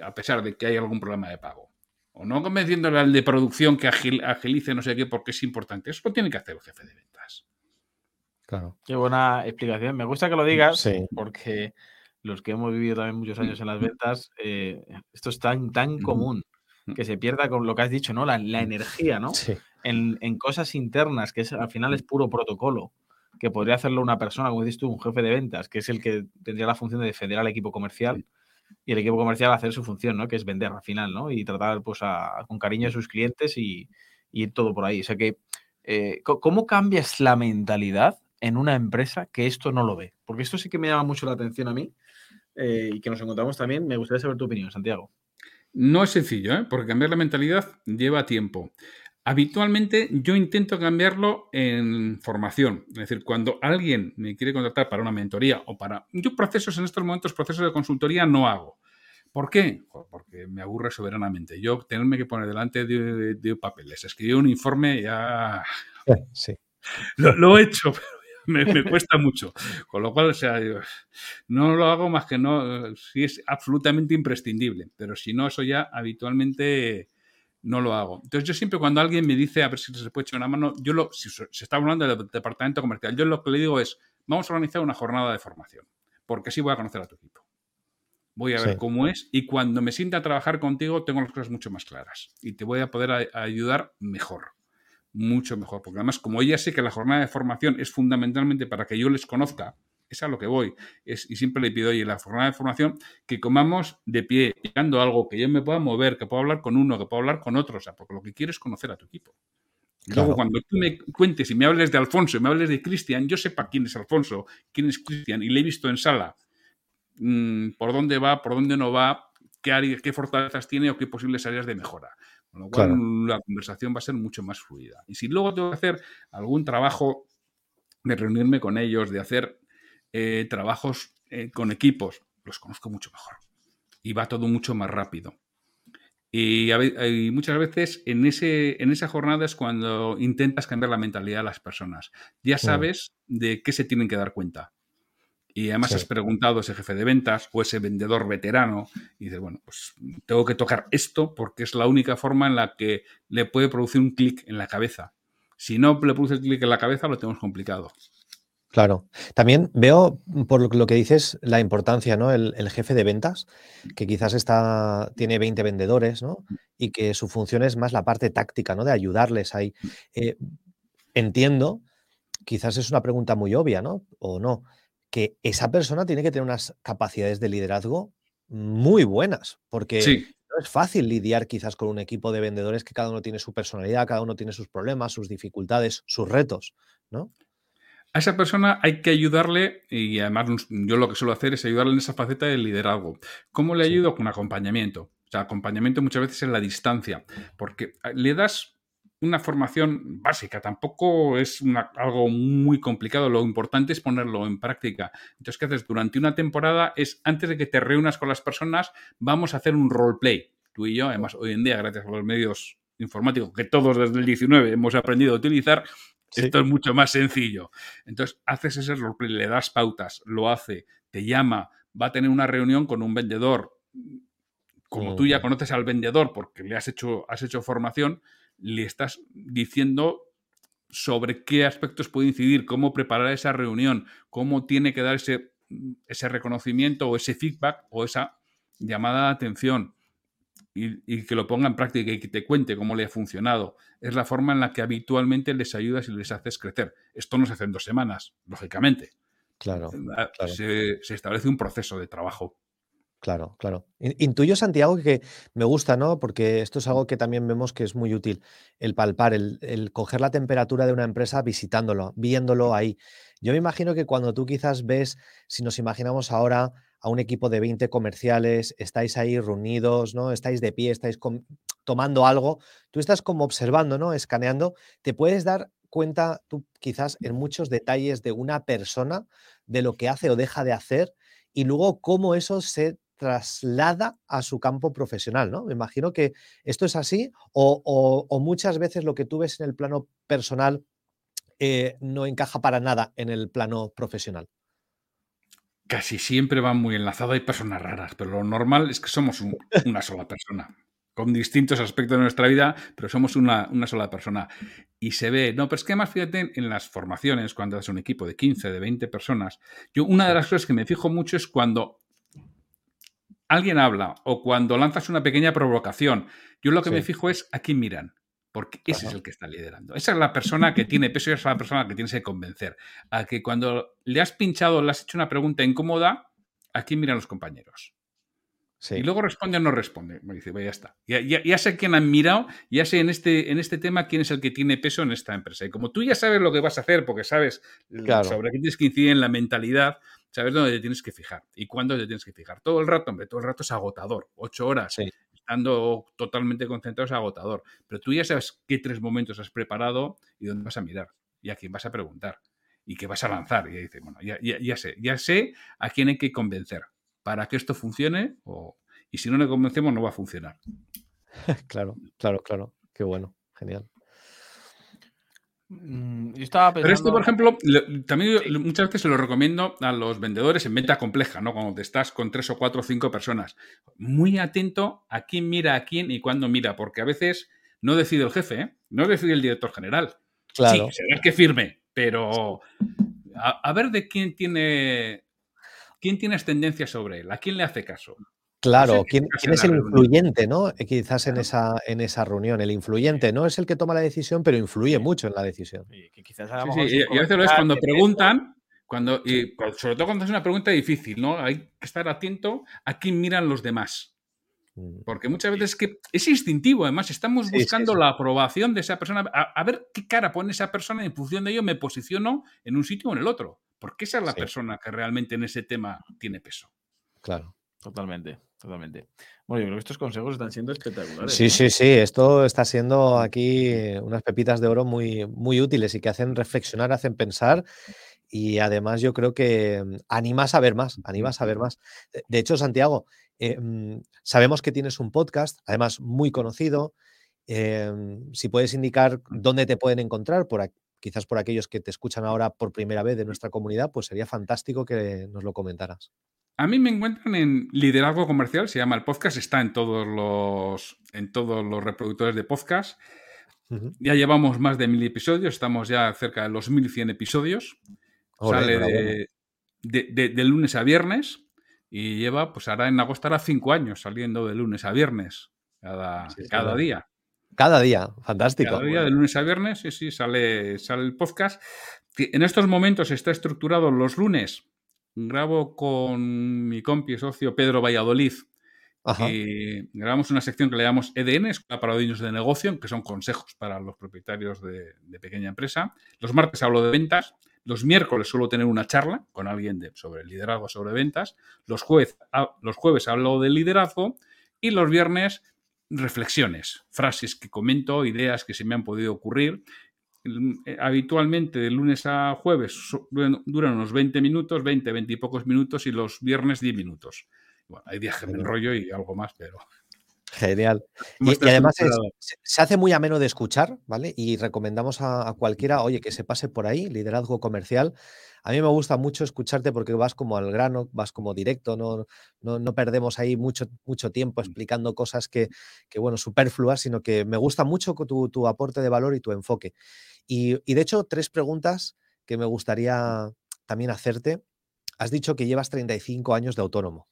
a pesar de que hay algún problema de pago. O no convenciéndole al de producción que agilice no sé qué porque es importante. Eso lo tiene que hacer el jefe de ventas. Claro. Qué buena explicación. Me gusta que lo digas porque los que hemos vivido también muchos años en las ventas, eh, esto es tan, tan común mm. que se pierda con lo que has dicho, ¿no? La, mm. energía, ¿no? En, cosas internas, que es, al final es puro protocolo, que podría hacerlo una persona, como dices tú, un jefe de ventas, que es el que tendría la función de defender al equipo comercial y el equipo comercial hacer su función, ¿no? Que es vender al final, ¿no? Y tratar, pues, con cariño a sus clientes y, ir todo por ahí. O sea que, eh, ¿cómo cambias la mentalidad en una empresa que esto no lo ve? Porque esto sí que me llama mucho la atención a mí eh, y que nos encontramos también. Me gustaría saber tu opinión, Santiago. No es sencillo, ¿eh? porque cambiar la mentalidad lleva tiempo. Habitualmente yo intento cambiarlo en formación. Es decir, cuando alguien me quiere contratar para una mentoría o para... Yo procesos en estos momentos, procesos de consultoría no hago. ¿Por qué? Porque me aburre soberanamente. Yo tenerme que poner delante de, papeles, escribir un informe ya... Sí. Lo, lo, he hecho, pero me, cuesta mucho. Con lo cual, o sea, no lo hago más que no, si es absolutamente imprescindible, pero si no, eso ya habitualmente no lo hago. Entonces yo siempre cuando alguien me dice a ver si se puede echar una mano, yo lo, si se está hablando del departamento comercial, yo lo que le digo es, vamos a organizar una jornada de formación, porque así voy a conocer a tu equipo. Voy a ver cómo es y cuando me sienta a trabajar contigo tengo las cosas mucho más claras y te voy a poder ayudar mejor mucho mejor. Porque además, como ella sé que la jornada de formación es fundamentalmente para que yo les conozca, es a lo que voy. Es, y siempre le pido, oye, la jornada de formación, que comamos de pie, llegando algo, que yo me pueda mover, que pueda hablar con uno, que pueda hablar con otro. O sea, porque lo que quiero es conocer a tu equipo. Luego, cuando tú me cuentes y me hables de Alfonso y me hables de Cristian, yo sepa quién es Alfonso, quién es Cristian, y le he visto en sala, mm, por dónde va, por dónde no va, qué, qué fortalezas tiene o qué posibles áreas de mejora. Con lo cual la conversación va a ser mucho más fluida. Y si luego tengo que hacer algún trabajo de reunirme con ellos, de hacer eh, trabajos eh, con equipos, los conozco mucho mejor. Y va todo mucho más rápido. Y, muchas veces en, ese, en esa jornada es cuando intentas cambiar la mentalidad de las personas. Ya sabes de qué se tienen que dar cuenta y además has preguntado a ese jefe de ventas o ese vendedor veterano y dices, bueno, pues tengo que tocar esto porque es la única forma en la que le puede producir un clic en la cabeza. Si no le produce el clic en la cabeza, lo tenemos complicado. Claro. También veo, por lo que dices, la importancia, ¿no? El, jefe de ventas, que quizás está, tiene 20 vendedores, ¿no? Y que su función es más la parte táctica, ¿no? De ayudarles ahí. Eh, entiendo, quizás es una pregunta muy obvia, ¿no? O no, que esa persona tiene que tener unas capacidades de liderazgo muy buenas, porque no es fácil lidiar quizás con un equipo de vendedores que cada uno tiene su personalidad, cada uno tiene sus problemas, sus dificultades, sus retos, ¿no? A esa persona hay que ayudarle, y además yo lo que suelo hacer es ayudarle en esa faceta de liderazgo. ¿Cómo le ayudo? Con acompañamiento. O sea, acompañamiento muchas veces en la distancia, porque ah, le das una formación básica, tampoco es algo muy complicado, lo importante es ponerlo en práctica. Entonces, ¿qué haces? Durante una temporada es, antes de que te reúnas con las personas, vamos a hacer un roleplay, tú y yo, además hoy en día, gracias a los medios informáticos que todos desde el 19 hemos aprendido a utilizar, esto es mucho más sencillo. Entonces, haces ese roleplay, le das pautas, lo hace, te llama, va a tener una reunión con un vendedor. Como tú ya conoces al vendedor porque le has hecho, has hecho formación, le estás diciendo sobre qué aspectos puede incidir, cómo preparar esa reunión, cómo tiene que dar ese, ese reconocimiento o ese feedback o esa llamada de atención y, que lo ponga en práctica y que te cuente cómo le ha funcionado. Es la forma en la que habitualmente les ayudas y les haces crecer. Esto no se hace en dos semanas, lógicamente. Claro. Se, se establece un proceso de trabajo. Claro, claro. Intuyo, Santiago, que me gusta, ¿no? Porque esto es algo que también vemos que es muy útil, el palpar, el, coger la temperatura de una empresa visitándolo, viéndolo ahí. Yo me imagino que cuando tú quizás ves, si nos imaginamos ahora a un equipo de 20 comerciales, estáis ahí reunidos, ¿no? Estáis de pie, estáis tomando algo, tú estás como observando, ¿no? Escaneando, te puedes dar cuenta tú quizás en muchos detalles de una persona, de lo que hace o deja de hacer y luego cómo eso se traslada a su campo profesional, ¿no? Me imagino que esto es así o, muchas veces lo que tú ves en el plano personal eh, no encaja para nada en el plano profesional. Casi siempre van muy enlazados, hay personas raras, pero lo normal es que somos una sola persona, con distintos aspectos de nuestra vida, pero somos una, una, sola persona. Y se ve, no, pero es que más fíjate en las formaciones, cuando es un equipo de 15, de 20 personas, yo una de las cosas que me fijo mucho es cuando alguien habla o cuando lanzas una pequeña provocación, yo lo que me fijo es a quién miran, porque ese es el que está liderando. Esa es la persona que tiene peso y esa es la persona que tienes que convencer. A que cuando le has pinchado, le has hecho una pregunta incómoda, ¿a quién miran los compañeros? Y luego responde o no responde. Me dice, ya está. Ya, sé quién han mirado, ya sé en este, en este tema quién es el que tiene peso en esta empresa. Y como tú ya sabes lo que vas a hacer, porque sabes sobre qué tienes que incidir en la mentalidad, sabes dónde te tienes que fijar y cuándo te tienes que fijar. Todo el rato, hombre, todo el rato es agotador. Ocho horas estando totalmente concentrado es agotador. Pero tú ya sabes qué tres momentos has preparado y dónde vas a mirar y a quién vas a preguntar y qué vas a lanzar. Y dice, bueno, ya, ya sé, ya sé a quién hay que convencer para que esto funcione o, y si no le convencemos no va a funcionar. claro, claro, claro. Qué bueno, genial. Mm, estaba Pero esto, por ejemplo, también muchas veces se lo recomiendo a los vendedores en venta compleja, ¿no? Cuando te estás con tres o cuatro o cinco personas. Muy atento a quién mira a quién y cuándo mira, porque a veces no decide el jefe, ¿eh? no decide el director general. Claro. Sí, que firme, pero a, ver de quién tiene quién tiene tendencia sobre él, a quién le hace caso. Claro, ¿quién, es el influyente, ¿no? Eh, quizás en esa, en esa reunión. El influyente no es el que toma la decisión, pero influye mucho en la decisión. Y, a veces lo es cuando preguntan, cuando, y sobre todo cuando es una pregunta difícil, ¿no? Hay que estar atento a quién miran los demás. Mm. Porque muchas veces es que es instintivo, además, estamos buscando la aprobación de esa persona, a, ver qué cara pone esa persona y en función de ello me posiciono en un sitio o en el otro. Porque esa es la persona que realmente en ese tema tiene peso. Claro. Totalmente, totalmente. Bueno, yo creo que estos consejos están siendo espectaculares. Sí, sí, sí. Esto está siendo aquí unas pepitas de oro muy, muy útiles y que hacen reflexionar, hacen pensar. Y además yo creo que mm, animas a ver más, animas a ver más. De hecho, Santiago, eh, mm, sabemos que tienes un podcast, además muy conocido. Em, si puedes indicar dónde te pueden encontrar, por quizás por aquellos que te escuchan ahora por primera vez de nuestra comunidad, pues sería fantástico que nos lo comentaras. A mí me encuentran en Liderazgo Comercial, se llama el podcast, está en todos los, en todos los reproductores de podcast. Ya llevamos más de mil episodios, estamos ya cerca de los 1100 episodios. Sale de, lunes a viernes y lleva, pues ahora en agosto hará cinco años saliendo de lunes a viernes, cada, cada día. Cada día, fantástico. Cada día, de lunes a viernes, sí, sí, sale, sale el podcast. En estos momentos está estructurado los lunes grabo con mi compi socio Pedro Valladolid. Y grabamos una sección que le llamamos EDN, Escuela para Dueños de Negocio, que son consejos para los propietarios de, pequeña empresa. Los martes hablo de ventas. Los miércoles suelo tener una charla con alguien de, sobre liderazgo, sobre ventas. Los, jueves, los jueves hablo de liderazgo. Y los viernes reflexiones, frases que comento, ideas que se me han podido ocurrir. Eh, habitualmente de lunes a jueves duran unos 20 minutos, 20, 20 y pocos minutos y los viernes 10 minutos. Bueno, hay días que me enrollo y algo más, pero... Genial. Y, además se hace muy ameno de escuchar, ¿vale? Y recomendamos a, cualquiera, oye, que se pase por ahí, liderazgo comercial. A mí me gusta mucho escucharte porque vas como al grano, vas como directo, no, no, perdemos ahí mucho, mucho tiempo mm. explicando cosas que, que, bueno, superfluas, sino que me gusta mucho tu, tu aporte de valor y tu enfoque. Y, y de hecho, tres preguntas que me gustaría también hacerte. Has dicho que llevas 35 años de autónomo.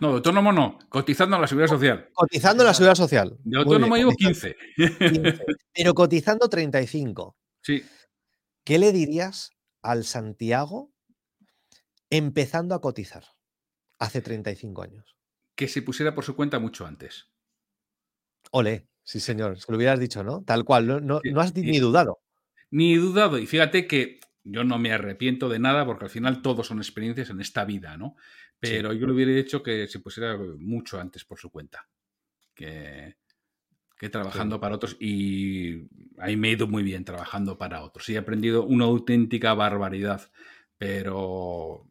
No, de autónomo no, cotizando en la seguridad social. Cotizando en la seguridad social. De autónomo llevo 15. Pero cotizando 35. Sí. ¿Qué le dirías al Santiago empezando a cotizar hace 35 años? Que se pusiera por su cuenta mucho antes. Ole, sí señor, se lo hubieras dicho, ¿no? Tal cual, no, has ni dudado. Ni dudado, y fíjate que yo no me arrepiento de nada porque al final todo son experiencias en esta vida, ¿no? Pero yo le hubiera dicho que se pusiera mucho antes por su cuenta. Que, que trabajando para otros. Y ahí me he ido muy bien trabajando para otros. Y he aprendido una auténtica barbaridad. Pero,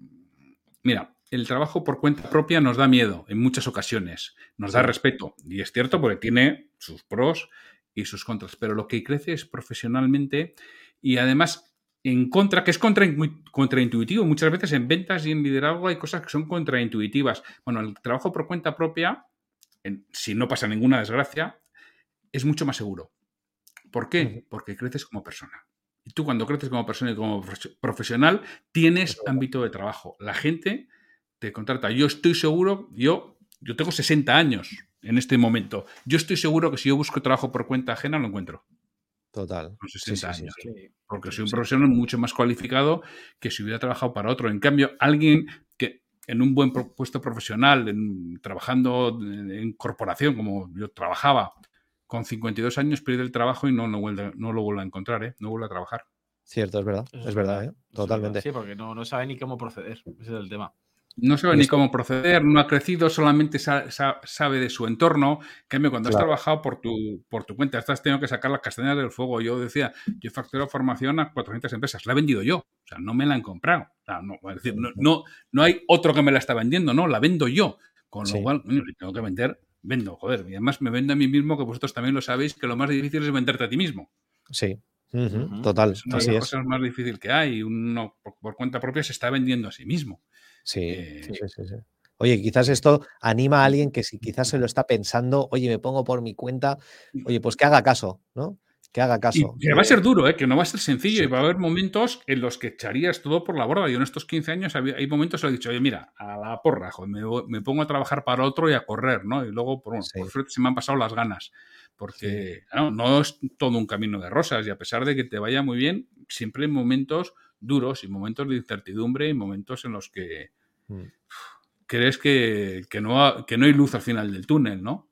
mira, el trabajo por cuenta propia nos da miedo en muchas ocasiones. Nos da respeto. Y es cierto porque tiene sus pros y sus contras. Pero lo que crece es profesionalmente y además en contra, que es contra, contraintuitivo. Muchas veces en ventas y en liderazgo hay cosas que son contraintuitivas. Bueno, el trabajo por cuenta propia, si no pasa ninguna desgracia, es mucho más seguro. ¿Por qué? Porque creces como persona. Y tú cuando creces como persona y como profesional, tienes ámbito de trabajo. La gente te contrata. Yo estoy seguro, yo, yo tengo 60 años en este momento. Yo estoy seguro que si yo busco trabajo por cuenta ajena, lo encuentro. Total. Con 60 años. porque soy un profesional mucho más cualificado que si hubiera trabajado para otro. En cambio, alguien que en un buen puesto profesional, trabajando en corporación, como yo trabajaba, con 52 años pierde el trabajo y no, no, no lo vuelve a encontrar, ¿eh? no vuelve a trabajar. Cierto, es verdad, es, verdad, ¿eh? totalmente. Sí, porque no, no sabe ni cómo proceder, ese es el tema. No sabe ni cómo proceder, no ha crecido, solamente sabe de su entorno. En cambio, cuando has trabajado por tu, por tu cuenta, estás teniendo que sacar las castañas del fuego. Yo decía, yo he facturado formación a 400 empresas, la he vendido yo, o sea, no me la han comprado. no, decir, no, no, hay otro que me la está vendiendo, no, la vendo yo. Con lo cual, si tengo que vender, vendo, joder. Y además me vendo a mí mismo, que vosotros también lo sabéis, que lo más difícil es venderte a ti mismo. Sí, total. Es una de las cosas más difíciles que hay. Uno por, cuenta propia se está vendiendo a sí mismo. Eh, sí, sí, sí, Oye, quizás esto anima a alguien que si quizás se lo está pensando, oye, me pongo por mi cuenta, oye, pues que haga caso, ¿no? Que haga caso. que va a ser duro, ¿eh? que no va a ser sencillo y va a haber momentos en los que echarías todo por la borda. Yo en estos 15 años hay momentos en los que he dicho, oye, mira, a la porra, me, pongo a trabajar para otro y a correr, ¿no? Y luego, por, por suerte, se me han pasado las ganas. Porque no es todo un camino de rosas y a pesar de que te vaya muy bien, siempre hay momentos duros y momentos de incertidumbre y momentos en los que mm. crees que, no, que no hay luz al final del túnel, ¿no?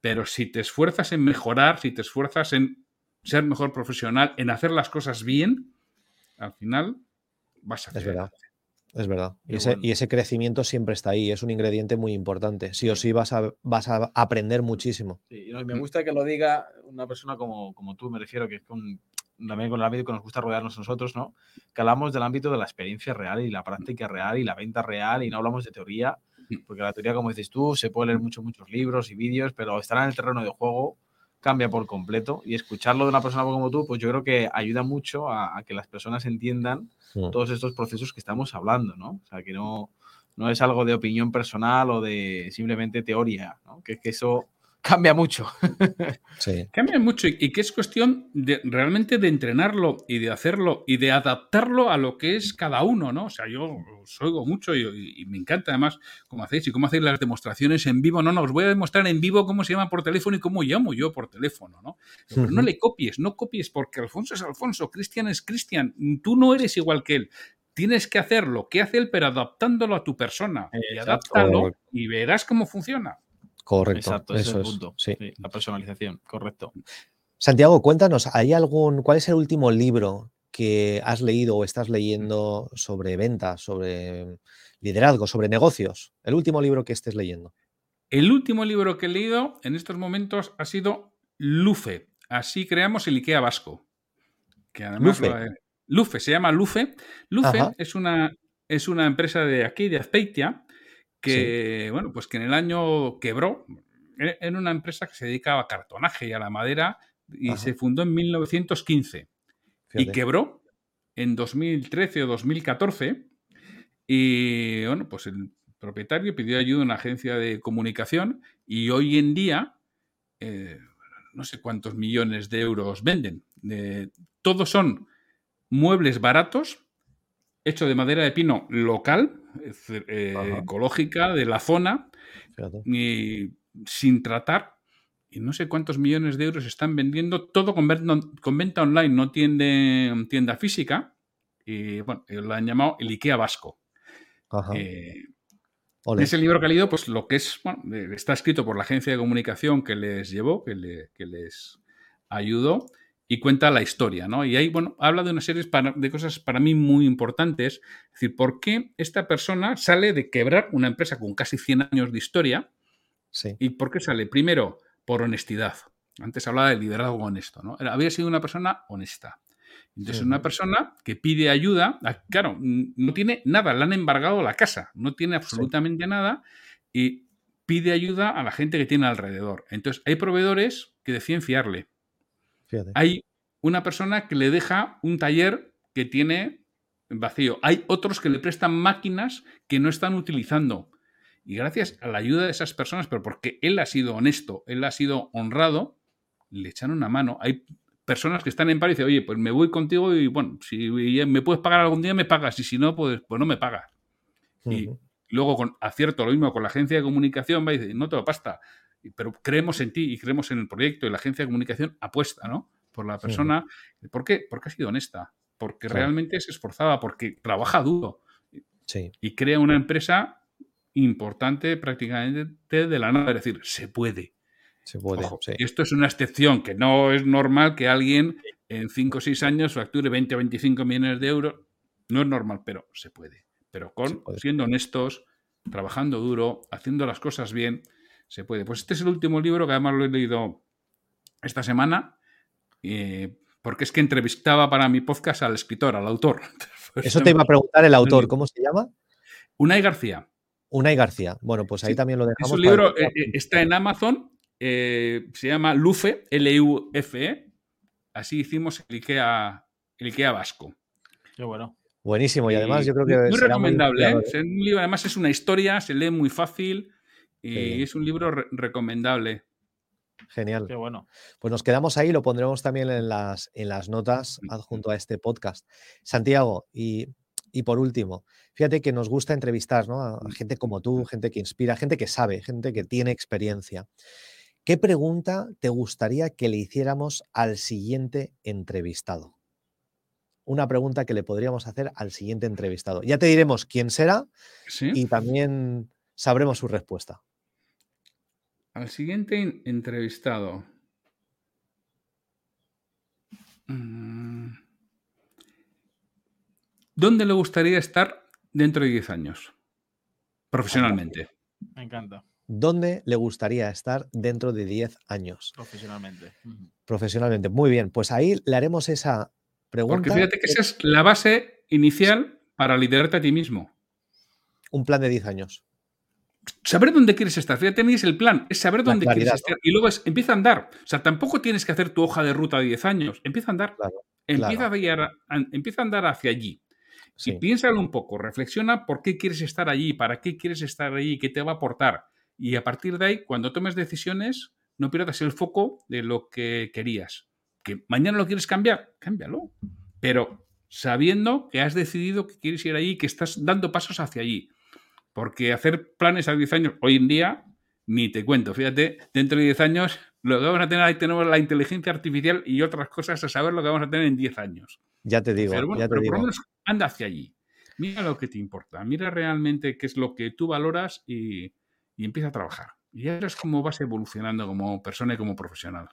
Pero si te esfuerzas en mejorar, si te esfuerzas en ser mejor profesional, en hacer las cosas bien, al final vas a hacer. Es verdad. Es verdad. Y ese, crecimiento siempre está ahí, es un ingrediente muy importante. Sí o sí vas a, vas a aprender muchísimo. Sí, y me gusta que lo diga una persona como, como tú, me refiero, que es con, también con el ámbito que nos gusta rodearnos nosotros, ¿no? Que hablamos del ámbito de la experiencia real y la práctica real y la venta real y no hablamos de teoría, porque la teoría, como dices tú, se puede leer muchos, muchos libros y vídeos, pero estar en el terreno de juego cambia por completo y escucharlo de una persona como tú, pues yo creo que ayuda mucho a, que las personas entiendan todos estos procesos que estamos hablando, ¿no? O sea, que no, no es algo de opinión personal o de simplemente teoría, ¿no? Que, que eso cambia mucho. Sí. Cambia mucho y, que es cuestión de realmente de entrenarlo y de hacerlo y de adaptarlo a lo que es cada uno, ¿no? O sea, yo os oigo mucho y, me encanta además cómo hacéis y cómo hacéis las demostraciones en vivo. No, no, os voy a demostrar en vivo cómo se llama por teléfono y cómo llamo yo por teléfono, ¿no? Pero no le copies, no copies porque Alfonso es Alfonso, Cristian es Cristian, tú no eres igual que él tienes que hacer lo que hace él, pero adaptándolo a tu persona. Y adáptalo y verás cómo funciona. Correcto. Exacto, eso es el punto. Sí. la personalización, correcto. Santiago, cuéntanos, ¿hay algún, cuál es el último libro que has leído o estás leyendo sobre ventas, sobre liderazgo, sobre negocios? El último libro que estés leyendo. El último libro que he leído en estos momentos ha sido Lufe. Así creamos el IKEA vasco. Que además Lufe. Lufe, se llama Lufe. Lufe es una, es una empresa de aquí, de Azpeitia, que, bueno, pues que en el año quebró. E, era una empresa que se dedicaba a cartonaje y a la madera y se fundó en 1915 y quebró en 2013 o 2014 y bueno, pues el propietario pidió ayuda a una agencia de comunicación y hoy en día eh, no sé cuántos millones de euros venden. todos son muebles baratos, hechos de madera de pino local, eh, ecológica, de la zona, y sin tratar. Y no sé cuántos millones de euros están vendiendo, todo con, venta online, no tiende, tienda física. Y bueno, lo han llamado el IKEA Vasco. Eh, en ese libro que he leído, pues lo que es, bueno, está escrito por la agencia de comunicación que les llevó, que, les ayudó, y cuenta la historia, ¿no? Y ahí, bueno, habla de una serie de cosas para mí muy importantes. Es decir, ¿por qué esta persona sale de quebrar una empresa con casi 100 años de historia? Sí. ¿Y por qué sale? Primero, por honestidad. Antes hablaba de liderazgo honesto, ¿no? Había sido una persona honesta. Entonces, una persona que pide ayuda, ah, claro, no tiene nada, le han embargado la casa, no tiene absolutamente nada y pide ayuda a la gente que tiene alrededor. Entonces, hay proveedores que deciden fiarle. Hay una persona que le deja un taller que tiene vacío. Hay otros que le prestan máquinas que no están utilizando. Y gracias a la ayuda de esas personas, pero porque él ha sido honesto, él ha sido honrado, le echan una mano. Hay personas que están en paro y dicen, oye, pues me voy contigo y bueno, si me puedes pagar algún día, me pagas, y si no, pues, pues no me pagas. Y luego con acierto lo mismo con la agencia de comunicación, va y dice, no te lo pasta, pero creemos en ti y creemos en el proyecto y la agencia de comunicación apuesta, ¿no? Por la persona. ¿Por qué? Porque ha sido honesta, porque realmente se esforzaba, porque trabaja duro sí. y crea una empresa importante prácticamente de la nada, es decir, se puede. Se puede. Esto es una excepción, que no es normal que alguien en 5 o 6 años facture 20 o 25 millones de euros. No es normal, pero se puede. Pero con siendo honestos, trabajando duro, haciendo las cosas bien, se puede. Pues este es el último libro que además lo he leído esta semana, eh, porque es que entrevistaba para mi podcast al escritor, al autor. Eso te iba a preguntar el autor, ¿cómo se llama? Unai García. Unai García. Bueno, pues ahí también lo dejamos. Es un libro, eh, eh, está en Amazon eh, se llama Lufe, L-U-F-E. Así hicimos el IKEA, el IKEA vasco. Qué bueno. Buenísimo, y además yo creo que. Muy recomendable, ¿eh? ¿eh? un libro, además es una historia, se lee muy fácil y es un libro recomendable. Genial. Qué bueno. Pues nos quedamos ahí, lo pondremos también en las, en las notas adjunto a este podcast. Santiago, y, y por último, fíjate que nos gusta entrevistar ¿no? a gente como tú, gente que inspira, gente que sabe, gente que tiene experiencia. ¿Qué pregunta te gustaría que le hiciéramos al siguiente entrevistado? Una pregunta que le podríamos hacer al siguiente entrevistado. Ya te diremos quién será y también sabremos su respuesta. Al siguiente entrevistado. Mm. ¿Dónde le gustaría estar dentro de 10 años? Profesionalmente. Me encanta. ¿Dónde le gustaría estar dentro de 10 años? Profesionalmente. Profesionalmente. Muy bien, pues ahí le haremos esa pregunta. Porque fíjate que esa es la base inicial para liderarte a ti mismo. Un plan de 10 años. Saber dónde quieres estar. Fíjate, tenéis el plan, es saber dónde quieres estar. Y luego empieza a andar. O sea, tampoco tienes que hacer tu hoja de ruta de 10 años. Empieza a andar. empieza, A, empieza, a, andar hacia allí. Y piénsalo un poco, reflexiona por qué quieres estar allí, para qué quieres estar allí, qué te va a aportar. Y a partir de ahí, cuando tomes decisiones, no pierdas el foco de lo que querías. Que mañana lo quieres cambiar, cámbialo. Pero sabiendo que has decidido que quieres ir ahí, que estás dando pasos hacia allí. Porque hacer planes a 10 años hoy en día, ni te cuento. Fíjate, dentro de 10 años, lo que vamos a tener ahí tenemos la inteligencia artificial y otras cosas a saber lo que vamos a tener en 10 años. Ya te digo. Pero, ya te digo. por lo menos anda hacia allí. Mira lo que te importa. Mira realmente qué es lo que tú valoras y, y empieza a trabajar. Y ya es cómo vas evolucionando como persona y como profesional.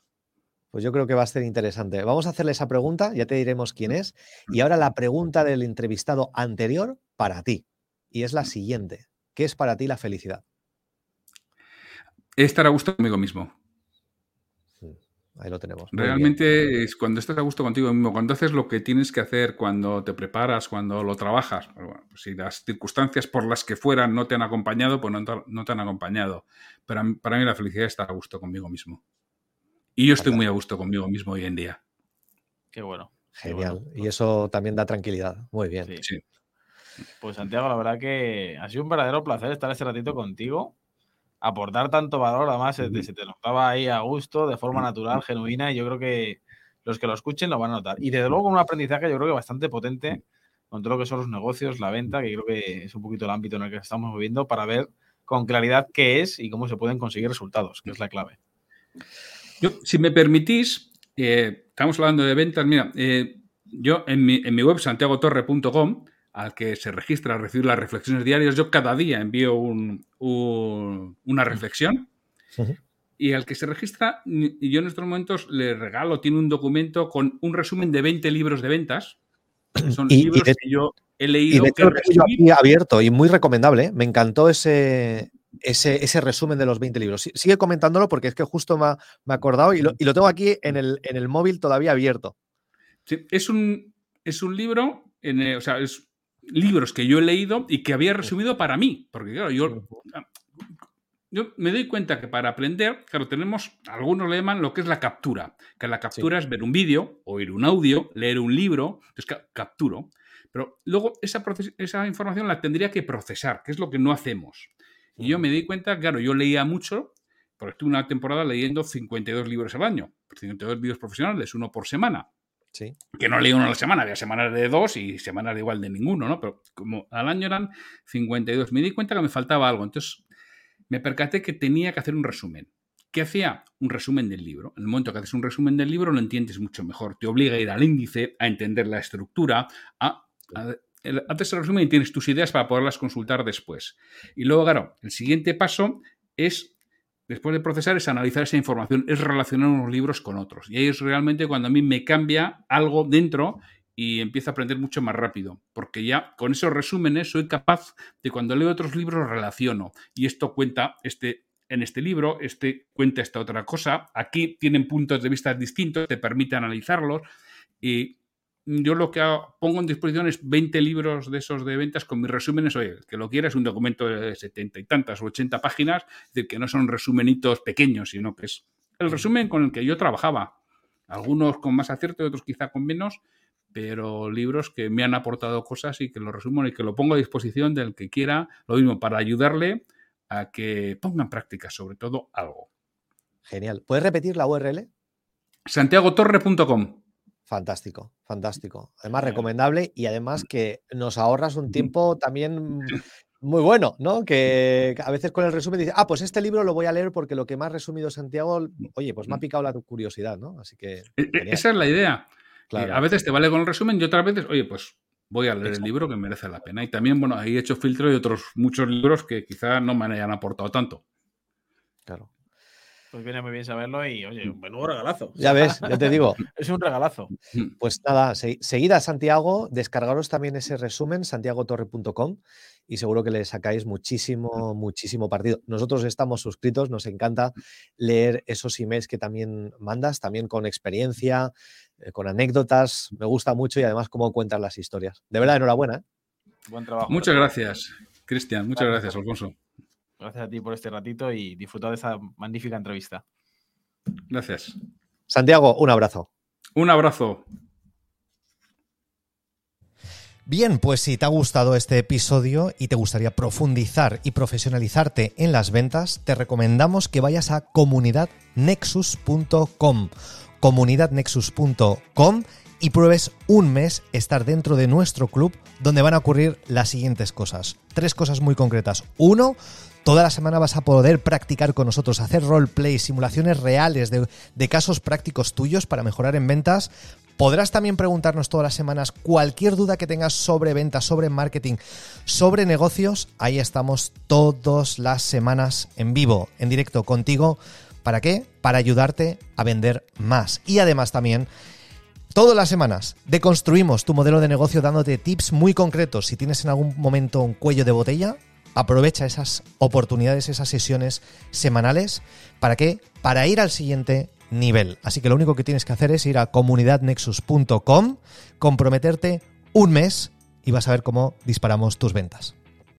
Pues yo creo que va a ser interesante. Vamos a hacerle esa pregunta, ya te diremos quién es. Y ahora la pregunta del entrevistado anterior para ti. Y es la siguiente. ¿Qué es para ti la felicidad? estar a gusto conmigo mismo. Ahí lo tenemos. Realmente es cuando estás a gusto contigo mismo, cuando haces lo que tienes que hacer, cuando te preparas, cuando lo trabajas. Bueno, pues si las circunstancias por las que fueran no te han acompañado, pues no te, han acompañado. Pero para mí la felicidad es estar a gusto conmigo mismo. Y yo estoy muy a gusto conmigo mismo hoy en día. Qué bueno. Genial. Y eso también da tranquilidad. Muy bien. Sí. Pues Santiago, la verdad que ha sido un verdadero placer estar este ratito contigo aportar tanto valor, además se te, notaba ahí a gusto, de forma natural, genuina, y yo creo que los que lo escuchen lo van a notar. Y desde luego un aprendizaje yo creo que bastante potente con todo lo que son los negocios, la venta, que creo que es un poquito el ámbito en el que estamos moviendo para ver con claridad qué es y cómo se pueden conseguir resultados, que es la clave. Yo, si me permitís, eh, estamos hablando de ventas, mira, eh, yo en mi, en mi web santiagotorre.com al que se registra a recibir las reflexiones diarias. Yo cada día envío una reflexión. Y al que se registra, yo en estos momentos le regalo, tiene un documento con un resumen de 20 libros de ventas. Son libros que yo he leído. Y que abierto y muy recomendable. ¿eh? Me encantó ese, ese, resumen de los 20 libros. Sigue comentándolo porque es que justo me ha, acordado y lo, tengo aquí en el, en el móvil todavía abierto. es, un, es un libro, en, o sea, es libros que yo he leído y que había resumido para mí. Porque, claro, yo, ah, yo me doy cuenta que para aprender, claro, tenemos, algunos le llaman lo que es la captura, que la captura es ver un vídeo, oír un audio, leer un libro, entonces capturo. Pero luego esa, esa información la tendría que procesar, que es lo que no hacemos. Y yo me di cuenta, claro, yo leía mucho, porque estuve una temporada leyendo 52 libros al año, 52 libros profesionales, uno por semana. Que no leí uno a la semana, había semanas de dos y semanas de igual de ninguno, ¿no? Pero como al año eran 52, me di cuenta que me faltaba algo. Entonces me percaté que tenía que hacer un resumen. ¿Qué hacía? Un resumen del libro. En el momento que haces un resumen del libro lo entiendes mucho mejor. Te obliga a ir al índice, a entender la estructura, a, haces el resumen y tienes tus ideas para poderlas consultar después. Y luego, claro, el siguiente paso es después de procesar es analizar esa información, es relacionar unos libros con otros. Y ahí es realmente cuando a mí me cambia algo dentro y empiezo a aprender mucho más rápido, porque ya con esos resúmenes soy capaz de cuando leo otros libros relaciono. Y esto cuenta este, en este libro, este cuenta esta otra cosa, aquí tienen puntos de vista distintos, te permite analizarlos. Y yo lo que pongo en disposición es 20 libros de esos de ventas con mis resúmenes. Oye, que lo quiera es un documento de 70 y tantas o 80 páginas, es decir, que no son resumenitos pequeños, sino que es el resumen con el que yo trabajaba. Algunos con más acierto y otros quizá con menos, pero libros que me han aportado cosas y que lo resumo y que lo pongo a disposición del que quiera, lo mismo, para ayudarle a que ponga en práctica sobre todo algo. Genial. ¿Puedes repetir la URL? santiagotorre.com Fantástico, fantástico. Además, recomendable y además que nos ahorras un tiempo también muy bueno, ¿no? Que a veces con el resumen dices, ah, pues este libro lo voy a leer porque lo que más resumido Santiago, oye, pues me ha picado la curiosidad, ¿no? Así que. E, e, esa es la idea. A veces te vale con el resumen y otras veces, oye, pues voy a leer el libro que merece la pena. Y también, bueno, ahí he hecho filtro de otros muchos libros que quizá no me hayan aportado tanto. Claro. Pues viene muy bien saberlo y, oye, un buen regalazo. Ya ves, ya te digo. es un regalazo. Pues nada, seguida Santiago, descargaros también ese resumen, santiagotorre.com, y seguro que le sacáis muchísimo, muchísimo partido. Nosotros estamos suscritos, nos encanta leer esos emails que también mandas, también con experiencia, eh, con anécdotas. Me gusta mucho y además cómo cuentas las historias. De verdad, enhorabuena. ¿eh? Buen trabajo. Muchas gracias, Cristian. Muchas gracias, Alfonso. Gracias a ti por este ratito y disfrutar de esa magnífica entrevista. Gracias. Santiago, un abrazo. Un abrazo. Bien, pues si te ha gustado este episodio y te gustaría profundizar y profesionalizarte en las ventas, te recomendamos que vayas a comunidadnexus.com. comunidadnexus.com y pruebes un mes estar dentro de nuestro club donde van a ocurrir las siguientes cosas. Tres cosas muy concretas. Uno, Toda la semana vas a poder practicar con nosotros, hacer roleplay, simulaciones reales de, casos prácticos tuyos para mejorar en ventas. Podrás también preguntarnos todas las semanas cualquier duda que tengas sobre ventas, sobre marketing, sobre negocios. Ahí estamos todas las semanas en vivo, en directo contigo. ¿Para qué? Para ayudarte a vender más. Y además también... Todas las semanas deconstruimos tu modelo de negocio dándote tips muy concretos. Si tienes en algún momento un cuello de botella, aprovecha esas oportunidades, esas sesiones semanales. ¿Para qué? Para ir al siguiente nivel. Así que lo único que tienes que hacer es ir a comunidadnexus.com, comprometerte un mes y vas a ver cómo disparamos tus ventas.